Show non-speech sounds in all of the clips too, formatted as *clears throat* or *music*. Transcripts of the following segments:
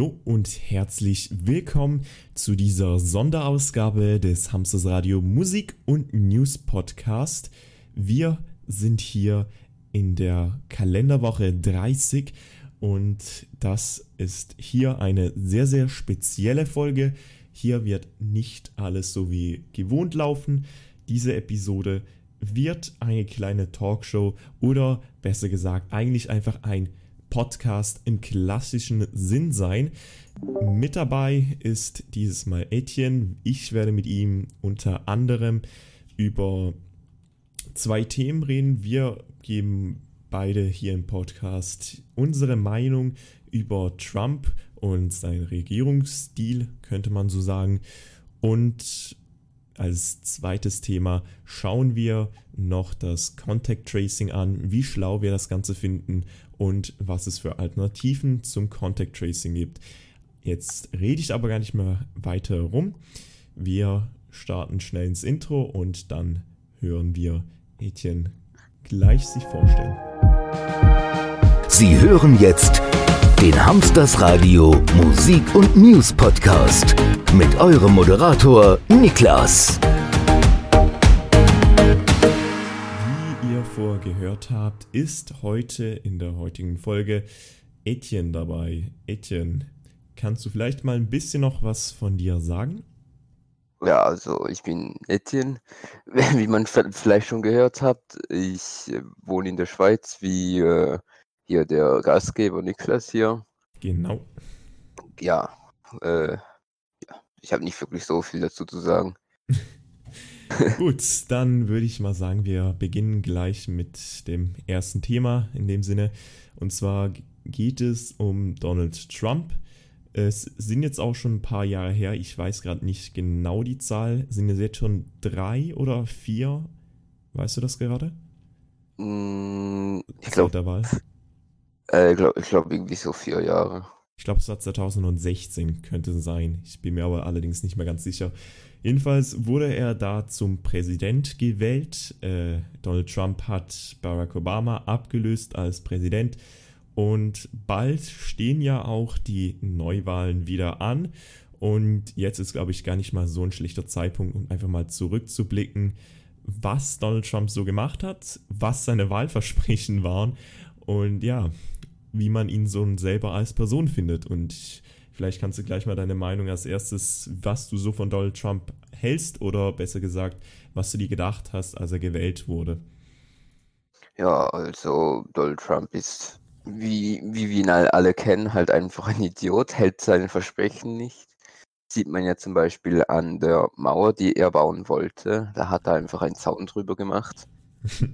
Hallo und herzlich willkommen zu dieser Sonderausgabe des Hamsters Radio Musik und News Podcast. Wir sind hier in der Kalenderwoche 30 und das ist hier eine sehr, sehr spezielle Folge. Hier wird nicht alles so wie gewohnt laufen. Diese Episode wird eine kleine Talkshow oder besser gesagt eigentlich einfach ein Podcast im klassischen Sinn sein. Mit dabei ist dieses Mal Etienne. Ich werde mit ihm unter anderem über zwei Themen reden. Wir geben beide hier im Podcast unsere Meinung über Trump und seinen Regierungsstil, könnte man so sagen. Und als zweites Thema schauen wir noch das Contact Tracing an, wie schlau wir das Ganze finden und was es für Alternativen zum Contact Tracing gibt. Jetzt rede ich aber gar nicht mehr weiter rum. Wir starten schnell ins Intro und dann hören wir Etienne gleich sich vorstellen. Sie hören jetzt den Hamsters Radio Musik und News Podcast mit eurem Moderator Niklas. Wie ihr vorher gehört habt, ist heute in der heutigen Folge Etienne dabei. Etienne, kannst du vielleicht mal ein bisschen noch was von dir sagen? Ja, also ich bin Etienne, *laughs* wie man vielleicht schon gehört habt. Ich äh, wohne in der Schweiz, wie äh, hier der Gastgeber Niklas hier. Genau. Ja, äh, ja ich habe nicht wirklich so viel dazu zu sagen. *laughs* Gut, dann würde ich mal sagen, wir beginnen gleich mit dem ersten Thema in dem Sinne. Und zwar geht es um Donald Trump. Es sind jetzt auch schon ein paar Jahre her, ich weiß gerade nicht genau die Zahl. Sind es jetzt schon drei oder vier? Weißt du das gerade? Mm, ich glaube, äh, glaub, ich glaube irgendwie so vier Jahre. Ich glaube, es war 2016, könnte sein. Ich bin mir aber allerdings nicht mehr ganz sicher. Jedenfalls wurde er da zum Präsident gewählt. Äh, Donald Trump hat Barack Obama abgelöst als Präsident. Und bald stehen ja auch die Neuwahlen wieder an. Und jetzt ist, glaube ich, gar nicht mal so ein schlechter Zeitpunkt, um einfach mal zurückzublicken, was Donald Trump so gemacht hat, was seine Wahlversprechen waren und ja, wie man ihn so selber als Person findet. Und Vielleicht kannst du gleich mal deine Meinung als erstes, was du so von Donald Trump hältst oder besser gesagt, was du dir gedacht hast, als er gewählt wurde. Ja, also Donald Trump ist, wie, wie wir ihn alle kennen, halt einfach ein Idiot, hält seine Versprechen nicht. Sieht man ja zum Beispiel an der Mauer, die er bauen wollte. Da hat er einfach einen Zaun drüber gemacht.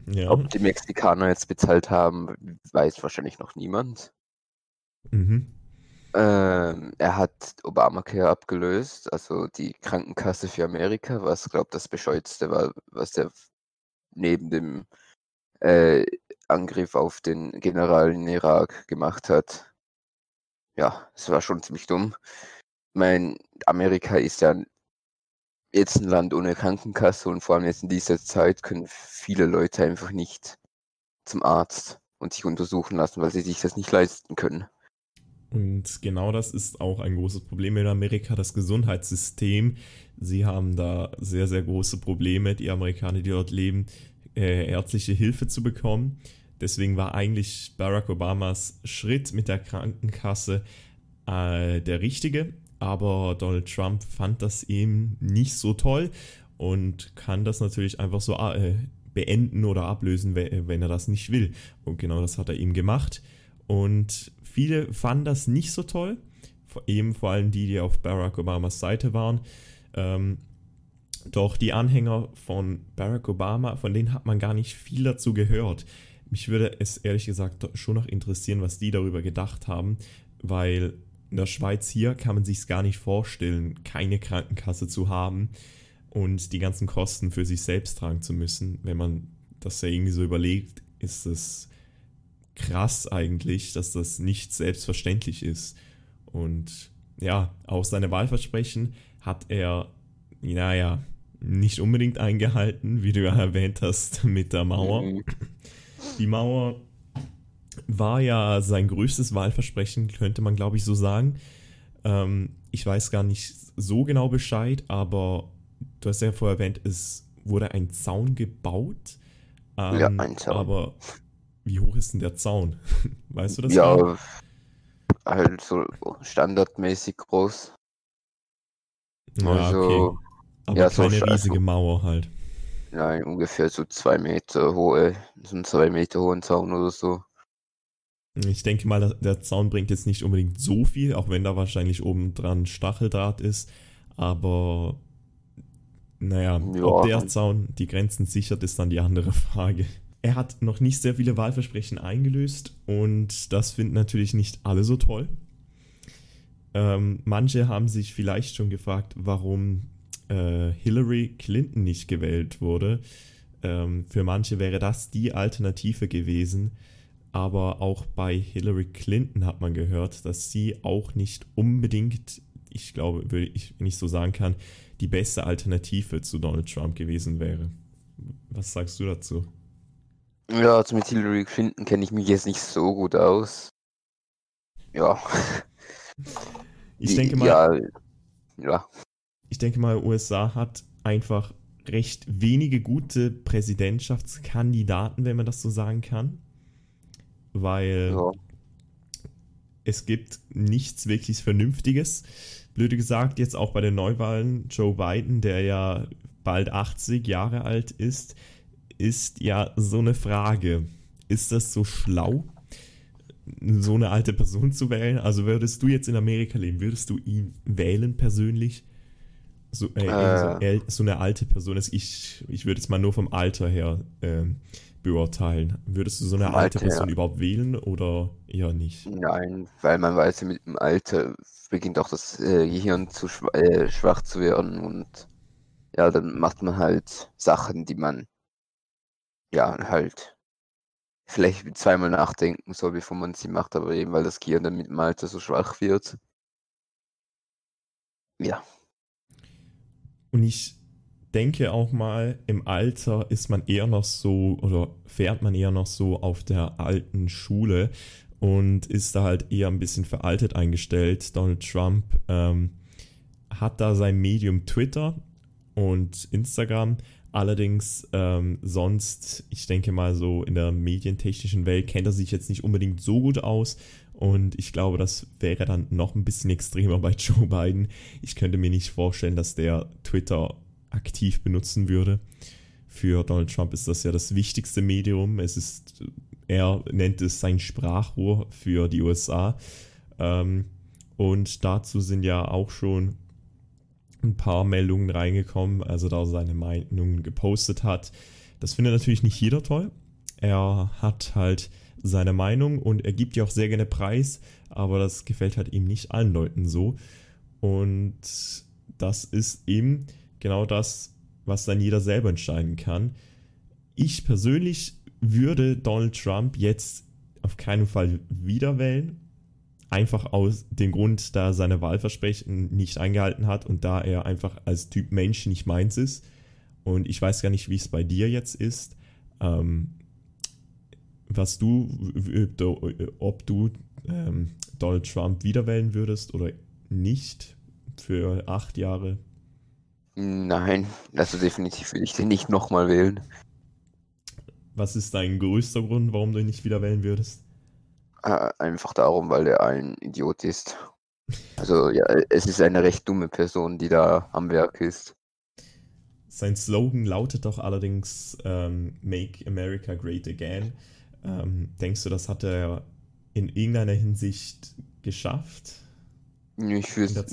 Ja. Ob die Mexikaner jetzt bezahlt haben, weiß wahrscheinlich noch niemand. Mhm. Ähm, er hat Obamacare abgelöst, also die Krankenkasse für Amerika, was, glaube das Bescheuertste war, was er neben dem äh, Angriff auf den General in Irak gemacht hat. Ja, es war schon ziemlich dumm. Mein Amerika ist ja jetzt ein Land ohne Krankenkasse und vor allem jetzt in dieser Zeit können viele Leute einfach nicht zum Arzt und sich untersuchen lassen, weil sie sich das nicht leisten können. Und genau das ist auch ein großes Problem in Amerika, das Gesundheitssystem. Sie haben da sehr, sehr große Probleme, die Amerikaner, die dort leben, äh, ärztliche Hilfe zu bekommen. Deswegen war eigentlich Barack Obamas Schritt mit der Krankenkasse äh, der richtige. Aber Donald Trump fand das eben nicht so toll und kann das natürlich einfach so äh, beenden oder ablösen, wenn er das nicht will. Und genau das hat er eben gemacht. Und Viele fanden das nicht so toll, eben vor allem die, die auf Barack Obamas Seite waren. Ähm, doch die Anhänger von Barack Obama, von denen hat man gar nicht viel dazu gehört. Mich würde es ehrlich gesagt schon noch interessieren, was die darüber gedacht haben, weil in der Schweiz hier kann man sich es gar nicht vorstellen, keine Krankenkasse zu haben und die ganzen Kosten für sich selbst tragen zu müssen. Wenn man das ja irgendwie so überlegt, ist es krass eigentlich, dass das nicht selbstverständlich ist. Und ja, auch seine Wahlversprechen hat er, naja, nicht unbedingt eingehalten, wie du ja erwähnt hast, mit der Mauer. Mhm. Die Mauer war ja sein größtes Wahlversprechen, könnte man glaube ich so sagen. Ähm, ich weiß gar nicht so genau Bescheid, aber du hast ja vorher erwähnt, es wurde ein Zaun gebaut. Ähm, ja, ein Zaun. Aber wie hoch ist denn der Zaun? *laughs* weißt du das? Ja, mal? halt so standardmäßig groß. Ja, also, okay. Aber ja, keine so riesige Mauer halt. Nein, ungefähr so zwei Meter hohe, so einen zwei Meter hohen Zaun oder so. Ich denke mal, der Zaun bringt jetzt nicht unbedingt so viel, auch wenn da wahrscheinlich oben dran Stacheldraht ist. Aber naja, ja, ob der Zaun die Grenzen sichert, ist dann die andere *laughs* Frage. Er hat noch nicht sehr viele Wahlversprechen eingelöst und das finden natürlich nicht alle so toll. Ähm, manche haben sich vielleicht schon gefragt, warum äh, Hillary Clinton nicht gewählt wurde. Ähm, für manche wäre das die Alternative gewesen. Aber auch bei Hillary Clinton hat man gehört, dass sie auch nicht unbedingt, ich glaube, wenn ich nicht so sagen kann, die beste Alternative zu Donald Trump gewesen wäre. Was sagst du dazu? Ja, also mit Hillary Clinton kenne ich mich jetzt nicht so gut aus. Ja. *laughs* Ich denke mal, ja, ja. Ich denke mal, USA hat einfach recht wenige gute Präsidentschaftskandidaten, wenn man das so sagen kann. Weil ja. es gibt nichts wirklich Vernünftiges. Blöde gesagt, jetzt auch bei den Neuwahlen, Joe Biden, der ja bald 80 Jahre alt ist, ist ja so eine Frage. Ist das so schlau? so eine alte Person zu wählen? Also würdest du jetzt in Amerika leben, würdest du ihn wählen persönlich? So, äh, äh. So, so, eine alte Person ist, ich, ich würde es mal nur vom Alter her äh, beurteilen. Würdest du so eine alte Alter, Person ja. überhaupt wählen oder eher nicht? Nein, weil man weiß, mit dem Alter beginnt auch das äh, Gehirn zu schwach, äh, schwach zu werden und ja, dann macht man halt Sachen, die man ja halt vielleicht zweimal nachdenken soll, bevor man sie macht, aber eben weil das Gehirn dann mit dem Alter so schwach wird. Ja. Und ich denke auch mal, im Alter ist man eher noch so oder fährt man eher noch so auf der alten Schule und ist da halt eher ein bisschen veraltet eingestellt. Donald Trump ähm, hat da sein Medium Twitter und Instagram Allerdings ähm, sonst, ich denke mal so in der medientechnischen Welt kennt er sich jetzt nicht unbedingt so gut aus. Und ich glaube, das wäre dann noch ein bisschen extremer bei *laughs* Joe Biden. Ich könnte mir nicht vorstellen, dass der Twitter aktiv benutzen würde. Für Donald Trump ist das ja das wichtigste Medium. Es ist, er nennt es sein Sprachrohr für die USA. Ähm, und dazu sind ja auch schon ein paar Meldungen reingekommen, also da er seine Meinungen gepostet hat. Das findet natürlich nicht jeder toll. Er hat halt seine Meinung und er gibt ja auch sehr gerne Preis, aber das gefällt halt ihm nicht allen Leuten so. Und das ist eben genau das, was dann jeder selber entscheiden kann. Ich persönlich würde Donald Trump jetzt auf keinen Fall wieder wählen, Einfach aus dem Grund, da er seine Wahlversprechen nicht eingehalten hat und da er einfach als Typ Mensch nicht meins ist. Und ich weiß gar nicht, wie es bei dir jetzt ist. Ähm, was du, ob du ähm, Donald Trump wieder wählen würdest oder nicht für acht Jahre. Nein, also definitiv will ich den nicht nochmal wählen. Was ist dein größter Grund, warum du ihn nicht wieder wählen würdest? Äh, einfach darum, weil er ein Idiot ist. Also ja, es ist eine recht dumme Person, die da am Werk ist. Sein Slogan lautet doch allerdings ähm, Make America Great Again. Ähm, denkst du, das hat er in irgendeiner Hinsicht geschafft? Ich finde,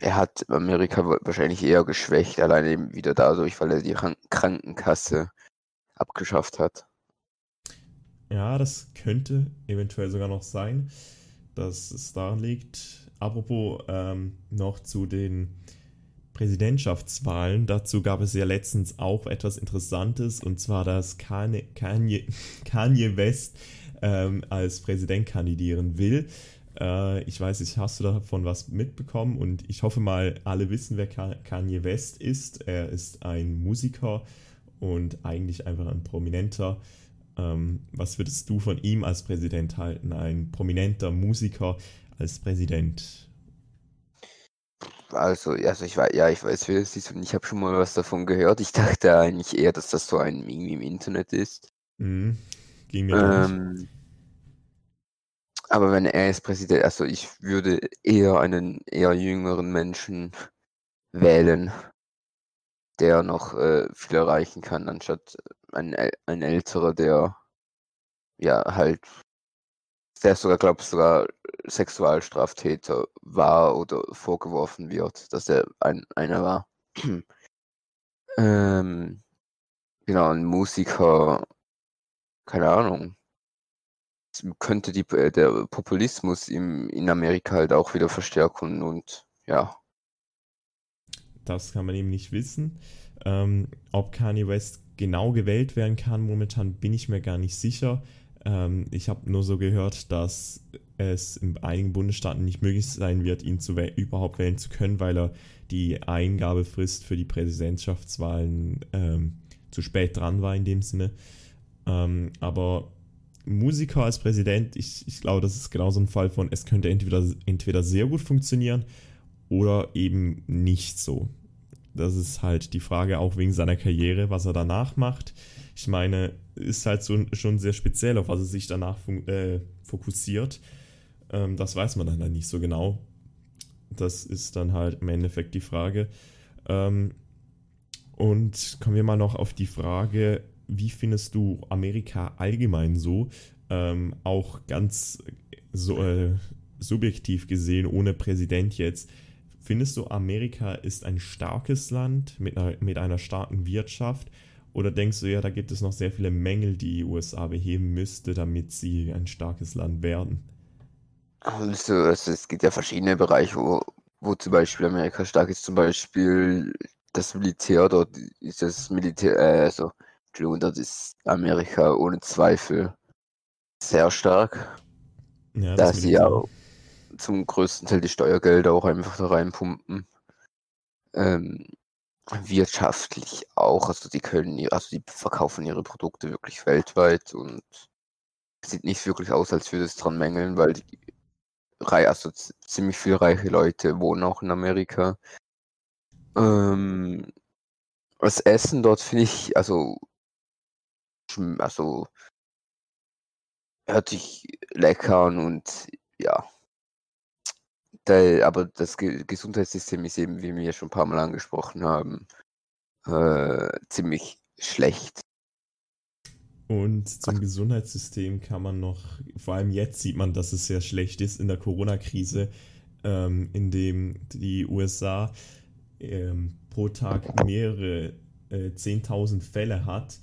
er hat Amerika wahrscheinlich eher geschwächt, alleine wieder dadurch, weil er die Krankenkasse abgeschafft hat. Ja, das könnte eventuell sogar noch sein, dass es daran liegt. Apropos ähm, noch zu den Präsidentschaftswahlen. Dazu gab es ja letztens auch etwas Interessantes, und zwar, dass Kanye, Kanye, *laughs* Kanye West ähm, als Präsident kandidieren will. Äh, ich weiß nicht, hast du davon was mitbekommen? Und ich hoffe mal, alle wissen, wer Kanye West ist. Er ist ein Musiker und eigentlich einfach ein prominenter ähm, was würdest du von ihm als Präsident halten? Ein prominenter Musiker als Präsident? Also, also ich weiß, ja, ich weiß, wer es ist und ich habe schon mal was davon gehört. Ich dachte eigentlich eher, dass das so ein Meme im Internet ist. Mhm. Ging mir ähm, aber wenn er ist Präsident, also ich würde eher einen eher jüngeren Menschen wählen, der noch äh, viel erreichen kann, anstatt ein, ein älterer, der ja halt, der sogar, glaube sogar Sexualstraftäter war oder vorgeworfen wird, dass er ein, einer war. *clears throat* ähm, genau, ein Musiker, keine Ahnung, könnte die, äh, der Populismus im, in Amerika halt auch wieder verstärken und ja. Das kann man eben nicht wissen. Ähm, ob Kanye West genau gewählt werden kann, momentan bin ich mir gar nicht sicher. Ähm, ich habe nur so gehört, dass es in einigen Bundesstaaten nicht möglich sein wird, ihn zu wäh überhaupt wählen zu können, weil er die Eingabefrist für die Präsidentschaftswahlen ähm, zu spät dran war in dem Sinne. Ähm, aber Musiker als Präsident, ich, ich glaube, das ist genau so ein Fall von, es könnte entweder, entweder sehr gut funktionieren oder eben nicht so. Das ist halt die Frage auch wegen seiner Karriere, was er danach macht. Ich meine, ist halt so, schon sehr speziell, auf was er sich danach äh, fokussiert. Ähm, das weiß man dann halt nicht so genau. Das ist dann halt im Endeffekt die Frage. Ähm, und kommen wir mal noch auf die Frage, wie findest du Amerika allgemein so? Ähm, auch ganz so, äh, subjektiv gesehen, ohne Präsident jetzt. Findest du, Amerika ist ein starkes Land mit einer, mit einer starken Wirtschaft? Oder denkst du ja, da gibt es noch sehr viele Mängel, die die USA beheben müsste, damit sie ein starkes Land werden? Also, also es gibt ja verschiedene Bereiche, wo, wo zum Beispiel Amerika stark ist. Zum Beispiel das Militär, dort ist das Militär, äh, also Entschuldigung, das ist Amerika ohne Zweifel sehr stark. Ja, da sie ja zum größten Teil die Steuergelder auch einfach da reinpumpen. Ähm, wirtschaftlich auch, also die können, also die verkaufen ihre Produkte wirklich weltweit und sieht nicht wirklich aus, als würde es dran mängeln, weil die, also ziemlich viele reiche Leute wohnen auch in Amerika. Ähm, das Essen dort finde ich, also also hört sich lecker an und ja. Da, aber das Ge Gesundheitssystem ist eben, wie wir schon ein paar Mal angesprochen haben, äh, ziemlich schlecht. Und zum Gesundheitssystem kann man noch, vor allem jetzt sieht man, dass es sehr schlecht ist in der Corona-Krise, ähm, in dem die USA ähm, pro Tag *laughs* mehrere äh, 10.000 Fälle hat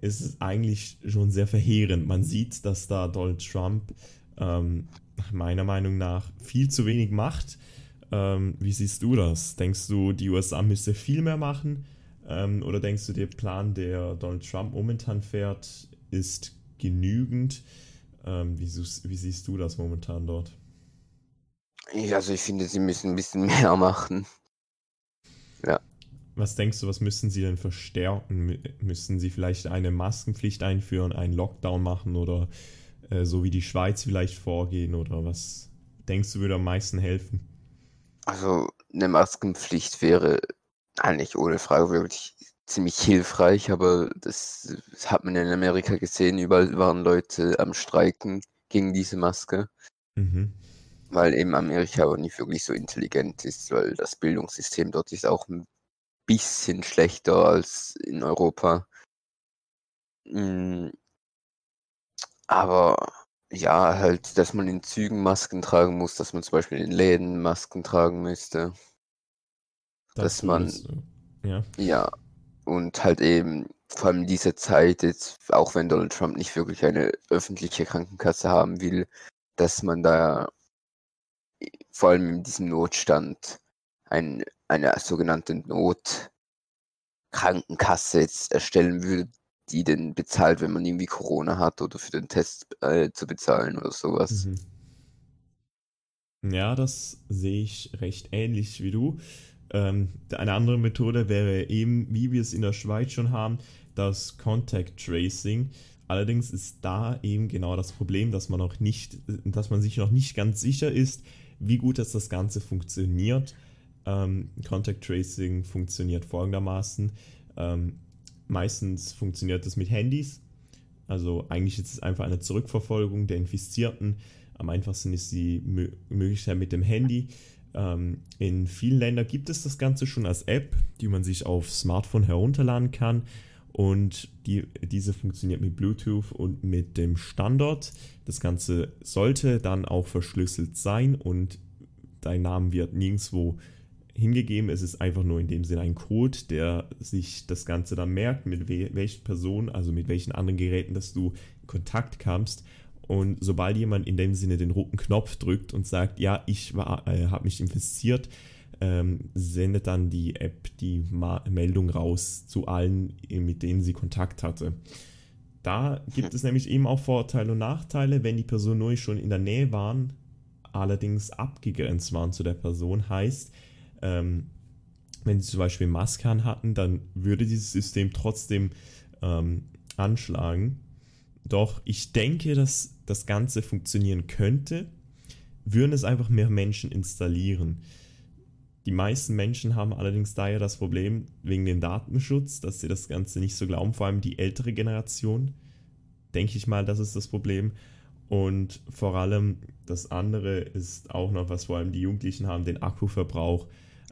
ist es eigentlich schon sehr verheerend. Man sieht, dass da Donald Trump ähm, meiner Meinung nach viel zu wenig macht. Ähm, wie siehst du das? Denkst du, die USA müsste viel mehr machen? Ähm, oder denkst du, der Plan, der Donald Trump momentan fährt, ist genügend? Ähm, wie, wie siehst du das momentan dort? Also ich finde, sie müssen ein bisschen *laughs* mehr machen. Ja. Was denkst du, was müssen sie denn verstärken? Müssen sie vielleicht eine Maskenpflicht einführen, einen Lockdown machen oder äh, so wie die Schweiz vielleicht vorgehen? Oder was denkst du, würde am meisten helfen? Also eine Maskenpflicht wäre eigentlich ohne Frage wirklich ziemlich hilfreich, aber das, das hat man in Amerika gesehen. Überall waren Leute am Streiken gegen diese Maske. Mhm. Weil eben Amerika auch nicht wirklich so intelligent ist, weil das Bildungssystem dort ist auch ein bisschen schlechter als in Europa. Hm. Aber ja, halt, dass man in Zügen Masken tragen muss, dass man zum Beispiel in Läden Masken tragen müsste. Das dass man. Ja. ja. Und halt eben, vor allem in dieser Zeit, jetzt, auch wenn Donald Trump nicht wirklich eine öffentliche Krankenkasse haben will, dass man da vor allem in diesem Notstand ein eine sogenannte Notkrankenkasse jetzt erstellen würde, die denn bezahlt, wenn man irgendwie Corona hat oder für den Test äh, zu bezahlen oder sowas. Mhm. Ja, das sehe ich recht ähnlich wie du. Ähm, eine andere Methode wäre eben, wie wir es in der Schweiz schon haben, das Contact Tracing. Allerdings ist da eben genau das Problem, dass man noch nicht, dass man sich noch nicht ganz sicher ist, wie gut das, das Ganze funktioniert Ähm, Contact Tracing funktioniert folgendermaßen. Ähm, meistens funktioniert das mit Handys. Also eigentlich ist es einfach eine Zurückverfolgung der Infizierten. Am einfachsten ist die Möglichkeit mit dem Handy. Ähm, in vielen Ländern gibt es das Ganze schon als App, die man sich auf Smartphone herunterladen kann. Und die, diese funktioniert mit Bluetooth und mit dem Standort. Das Ganze sollte dann auch verschlüsselt sein und dein Name wird nirgendwo hingegeben. Es ist einfach nur in dem Sinne ein Code, der sich das Ganze dann merkt, mit we welchen Personen, also mit welchen anderen Geräten, dass du in Kontakt kamst. Und sobald jemand in dem Sinne den roten Knopf drückt und sagt, ja, ich äh, habe mich infiziert, ähm, sendet dann die App die Ma Meldung raus zu allen, mit denen sie Kontakt hatte. Da gibt es nämlich eben auch Vorteile und Nachteile, wenn die Personen nur schon in der Nähe waren, allerdings abgegrenzt waren zu der Person, heißt, ähm, wenn sie zum Beispiel Maske hatten, dann würde dieses System trotzdem ähm, anschlagen. Doch ich denke, dass das Ganze funktionieren könnte, würden es einfach mehr Menschen installieren. Die meisten Menschen haben allerdings daher das Problem wegen dem Datenschutz, dass sie das Ganze nicht so glauben, vor allem die ältere Generation. Denke ich mal, das ist das Problem. Und vor allem das andere ist auch noch, was vor allem die Jugendlichen haben, den Akkuverbrauch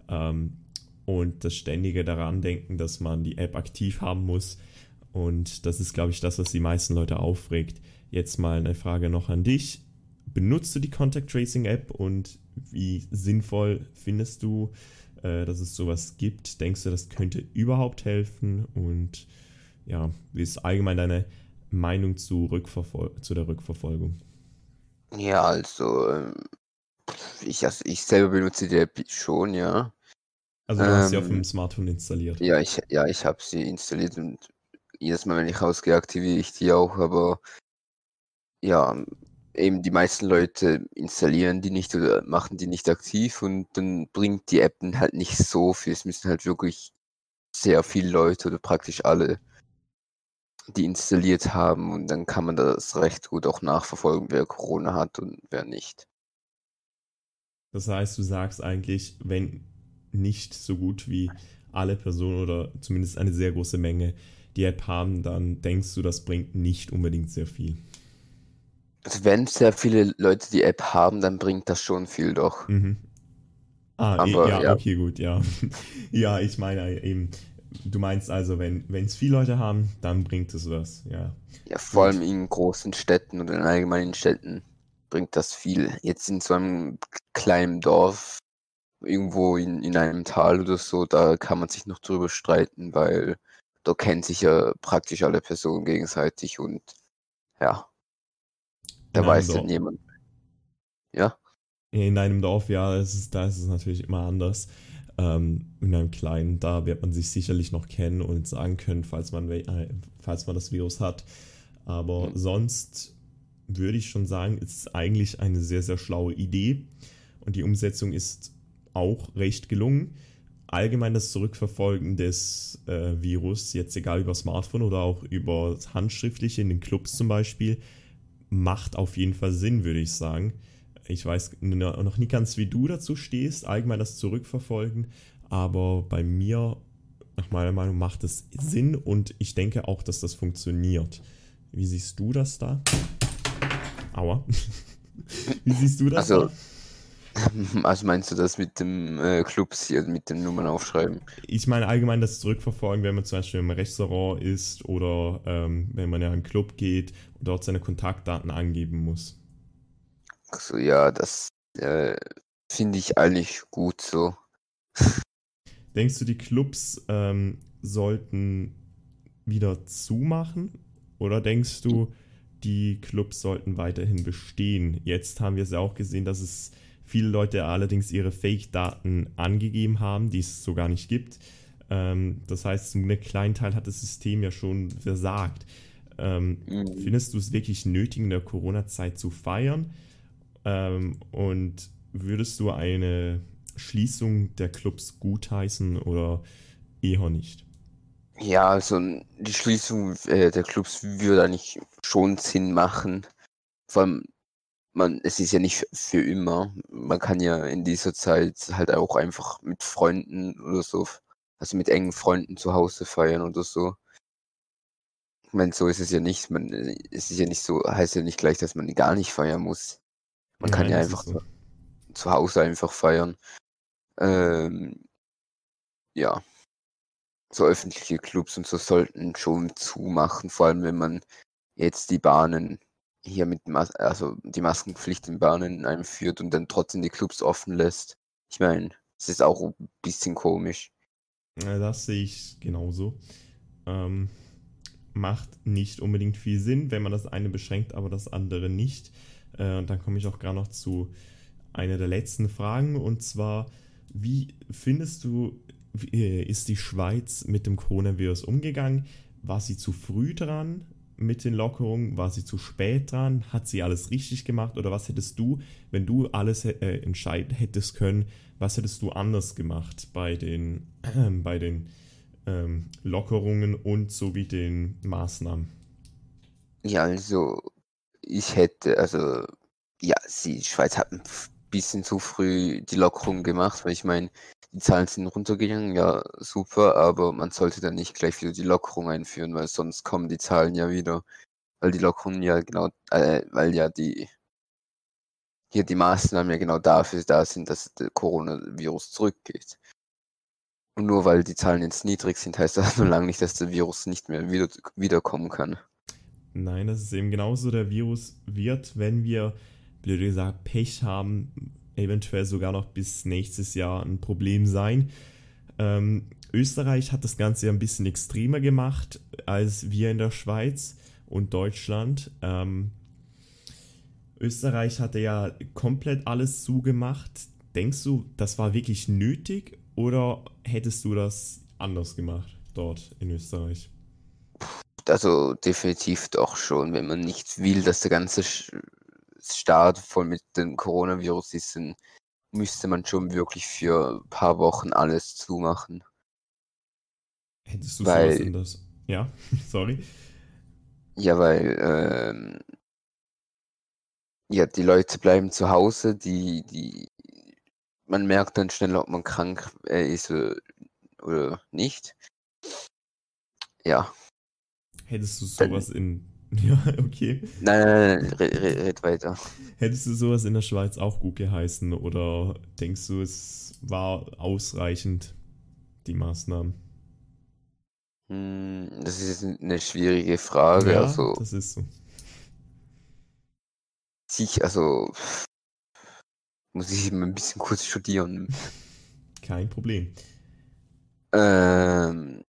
ähm, und das ständige daran denken, dass man die App aktiv haben muss. Und das ist, glaube ich, das, was die meisten Leute aufregt. Jetzt mal eine Frage noch an dich. Benutzt du die Contact Tracing App und wie sinnvoll findest du, äh, dass es sowas gibt? Denkst du, das könnte überhaupt helfen? Und ja, wie ist allgemein deine Meinung zu, Rückverfol zu der Rückverfolgung? Ja, also ähm, ich, also ich selber benutze die App schon, ja. Also du hast sie auf dem ähm, Smartphone installiert. Ja, ich, ja, ich habe sie installiert und jedes Mal, wenn ich rausgehe, aktiviere ich die auch, aber ja, eben die meisten Leute installieren die nicht oder machen die nicht aktiv und dann bringt die App halt nicht so viel. Es müssen halt wirklich sehr viele Leute oder praktisch alle die installiert haben und dann kann man das recht gut auch nachverfolgen, wer Corona hat und wer nicht. Das heißt, du sagst eigentlich, wenn nicht so gut wie alle Personen oder zumindest eine sehr große Menge die App haben, dann denkst du, das bringt nicht unbedingt sehr viel. Also wenn sehr viele Leute die App haben, dann bringt das schon viel doch. Mhm. Ah, Aber, ja, ja, okay, gut, ja. *laughs* ja, ich meine eben, du meinst also, wenn es viele Leute haben, dann bringt es was, ja. Ja, vor allem in großen Städten oder in allgemeinen Städten bringt das viel. Jetzt in so einem kleinen Dorf, irgendwo in, in einem Tal oder so, da kann man sich noch drüber streiten, weil da kennen sich ja praktisch alle Personen gegenseitig und ja, da in weiß dann jemand. Ja. In einem Dorf, ja, ist, da ist es natürlich immer anders. Ähm, in einem kleinen, da wird man sich sicherlich noch kennen und sagen können, falls man, äh, falls man das Virus hat. Aber mhm. sonst würde ich schon sagen, ist eigentlich eine sehr, sehr schlaue Idee. Und die Umsetzung ist auch recht gelungen. Allgemein das Zurückverfolgen des äh, Virus, jetzt egal über Smartphone oder auch über handschriftliche in den Clubs zum Beispiel, macht auf jeden Fall Sinn, würde ich sagen. Ich weiß noch nie ganz, wie du dazu stehst, allgemein das Zurückverfolgen, aber bei mir, nach meiner Meinung, macht es Sinn und ich denke auch, dass das funktioniert. Wie siehst du das da? Aua. *laughs* wie siehst du das also? *laughs* Also meinst du das mit dem äh, Clubs hier, mit den Nummern aufschreiben? Ich meine allgemein das Zurückverfolgen, wenn man zum Beispiel im Restaurant ist oder ähm, wenn man ja in einen Club geht und dort seine Kontaktdaten angeben muss. Achso, ja, das äh, finde ich eigentlich gut so. *laughs* Denkst du, die Clubs ähm, sollten wieder zumachen? Oder denkst du, die Clubs sollten weiterhin bestehen? Jetzt haben wir es ja auch gesehen, dass es viele Leute allerdings ihre Fake-Daten angegeben haben, die es so gar nicht gibt. Ähm, das heißt, zum kleinen Teil hat das System ja schon versagt. Ähm, mhm. Findest du es wirklich nötig, in der Corona-Zeit zu feiern? Ähm, und würdest du eine Schließung der Clubs gutheißen oder eher nicht? Ja, also die Schließung äh, der Clubs würde eigentlich schon Sinn machen. Vor allem man, es ist ja nicht für immer. Man kann ja in dieser Zeit halt auch einfach mit Freunden oder so, also mit engen Freunden zu Hause feiern oder so. Ich meine, so ist es ja nicht. Man, es ist ja nicht so, heißt ja nicht gleich, dass man gar nicht feiern muss. Man kann ja einfach so. zu, zu Hause einfach feiern. Ähm, ja. So öffentliche Clubs und so sollten schon zumachen, vor allem wenn man jetzt die Bahnen hier mit Mas also die Maskenpflicht in Bahnen einführt und dann trotzdem die Clubs offen lässt. Ich meine, es ist auch ein bisschen komisch. Das sehe ich genauso. Ähm, macht nicht unbedingt viel Sinn, wenn man das eine beschränkt, aber das andere nicht. Äh, und dann komme ich auch gerade noch zu einer der letzten Fragen und zwar, wie findest du, äh, ist die Schweiz mit dem Coronavirus umgegangen? War sie zu früh dran? Mit den Lockerungen? War sie zu spät dran? Hat sie alles richtig gemacht? Oder was hättest du, wenn du alles äh, entscheiden hättest können, was hättest du anders gemacht bei den, äh, *clears throat* bei den ähm, Lockerungen und sowie den Maßnahmen? Ja, also ich hätte, also ja, die Schweiz hat ein bisschen zu früh die Lockerung gemacht, weil ich meine, die Zahlen sind runtergegangen, ja, super, aber man sollte dann nicht gleich wieder die Lockerung einführen, weil sonst kommen die Zahlen ja wieder, weil die Lockerung ja genau, äh, weil ja die hier die Maßnahmen ja genau dafür da sind, dass der Coronavirus zurückgeht. Und nur weil die Zahlen jetzt niedrig sind, heißt das *laughs* noch lange nicht, dass der Virus nicht mehr wieder, wiederkommen kann. Nein, das ist eben genauso. Der Virus wird, wenn wir, blöd gesagt, Pech haben, eventuell sogar noch bis nächstes Jahr ein Problem sein. Ähm, Österreich hat das Ganze ein bisschen extremer gemacht als wir in der Schweiz und Deutschland. Ähm, Österreich hatte ja komplett alles zugemacht. Denkst du, das war wirklich nötig oder hättest du das anders gemacht dort in Österreich? Also definitiv doch schon, wenn man nicht will, dass der ganze Start voll mit dem Coronavirus ist, dann müsste man schon wirklich für ein paar Wochen alles zumachen. Hättest du weil, sowas in das? Ja, *laughs* sorry. Ja, weil ähm, ja, die Leute bleiben zu Hause, die, die man merkt dann schnell, ob man krank äh, ist oder, oder nicht. Ja. Hättest du sowas in Ja, okay. Nein, nein, nein, red, red weiter. Hättest du sowas in der Schweiz auch gut geheißen oder denkst du, es war ausreichend, die Maßnahmen? Hm, das ist eine schwierige Frage. Ja, also, das ist so. Sich, also muss ich mal ein bisschen kurz studieren. Kein Problem. Ähm,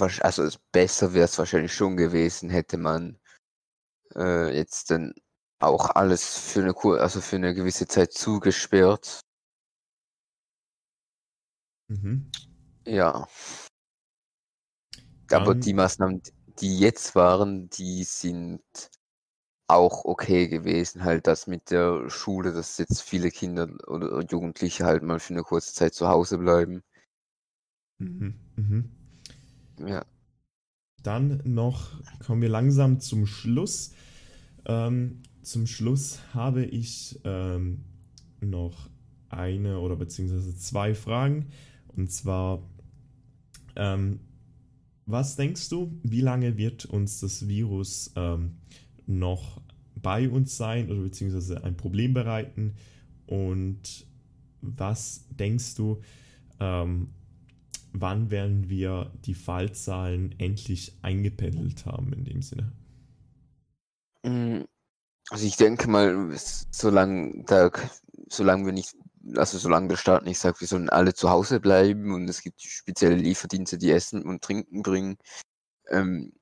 also besser wäre es wahrscheinlich schon gewesen, hätte man äh, jetzt dann auch alles für eine Kur also für eine gewisse Zeit zugesperrt. Mhm. Ja. Dann, Aber die Maßnahmen, die jetzt waren, die sind auch okay gewesen. Halt das mit der Schule, dass jetzt viele Kinder oder Jugendliche halt mal für eine kurze Zeit zu Hause bleiben. Mhm. Mhm. Ja. Dann noch kommen wir langsam zum Schluss. Ähm, zum Schluss habe ich ähm, noch eine oder beziehungsweise zwei Fragen. Und zwar, ähm, was denkst du, wie lange wird uns das Virus ähm, noch bei uns sein oder beziehungsweise ein Problem bereiten? Und was denkst du, ähm, wann werden wir die Fallzahlen endlich eingependelt haben in dem Sinne? Mm, also ich denke mal, solange da, solange wir nicht, also solange der Staat nicht sagt, wir sollen alle zu Hause bleiben und es gibt spezielle Lieferdienste, die Essen und Trinken bringen, ähm,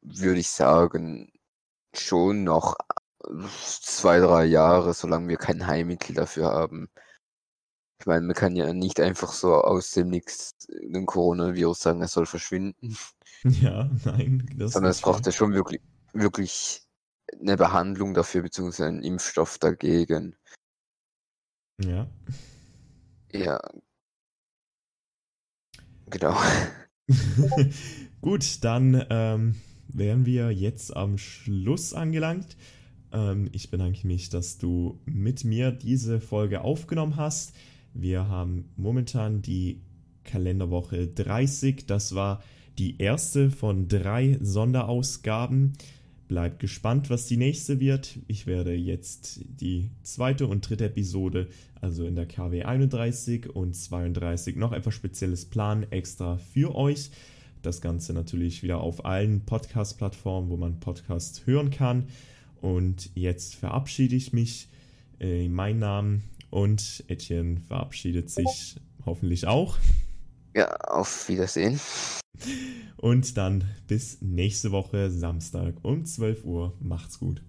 würde ich sagen, schon noch zwei, drei Jahre, solange wir kein Heilmittel dafür haben. Ich meine, man kann ja nicht einfach so aus dem Nix den Coronavirus sagen, er soll verschwinden. *laughs* Ja, nein. Sondern es braucht ja schon wirklich, wirklich eine Behandlung dafür, beziehungsweise einen Impfstoff dagegen. Ja. Ja. Genau. *laughs* Gut, dann ähm, wären wir jetzt am Schluss angelangt. Ähm, ich bedanke mich, dass du mit mir diese Folge aufgenommen hast. Wir haben momentan die Kalenderwoche 30. Das war die erste von drei Sonderausgaben. Bleibt gespannt, was die nächste wird. Ich werde jetzt die zweite und dritte Episode, also in der KW 31 und 32, noch etwas Spezielles planen, extra für euch. Das Ganze natürlich wieder auf allen Podcast-Plattformen, wo man Podcasts hören kann. Und jetzt verabschiede ich mich äh, in meinem Namen und Etienne verabschiedet sich hoffentlich auch. Ja, auf Wiedersehen. Und dann bis nächste Woche Samstag um 12 Uhr. Macht's gut.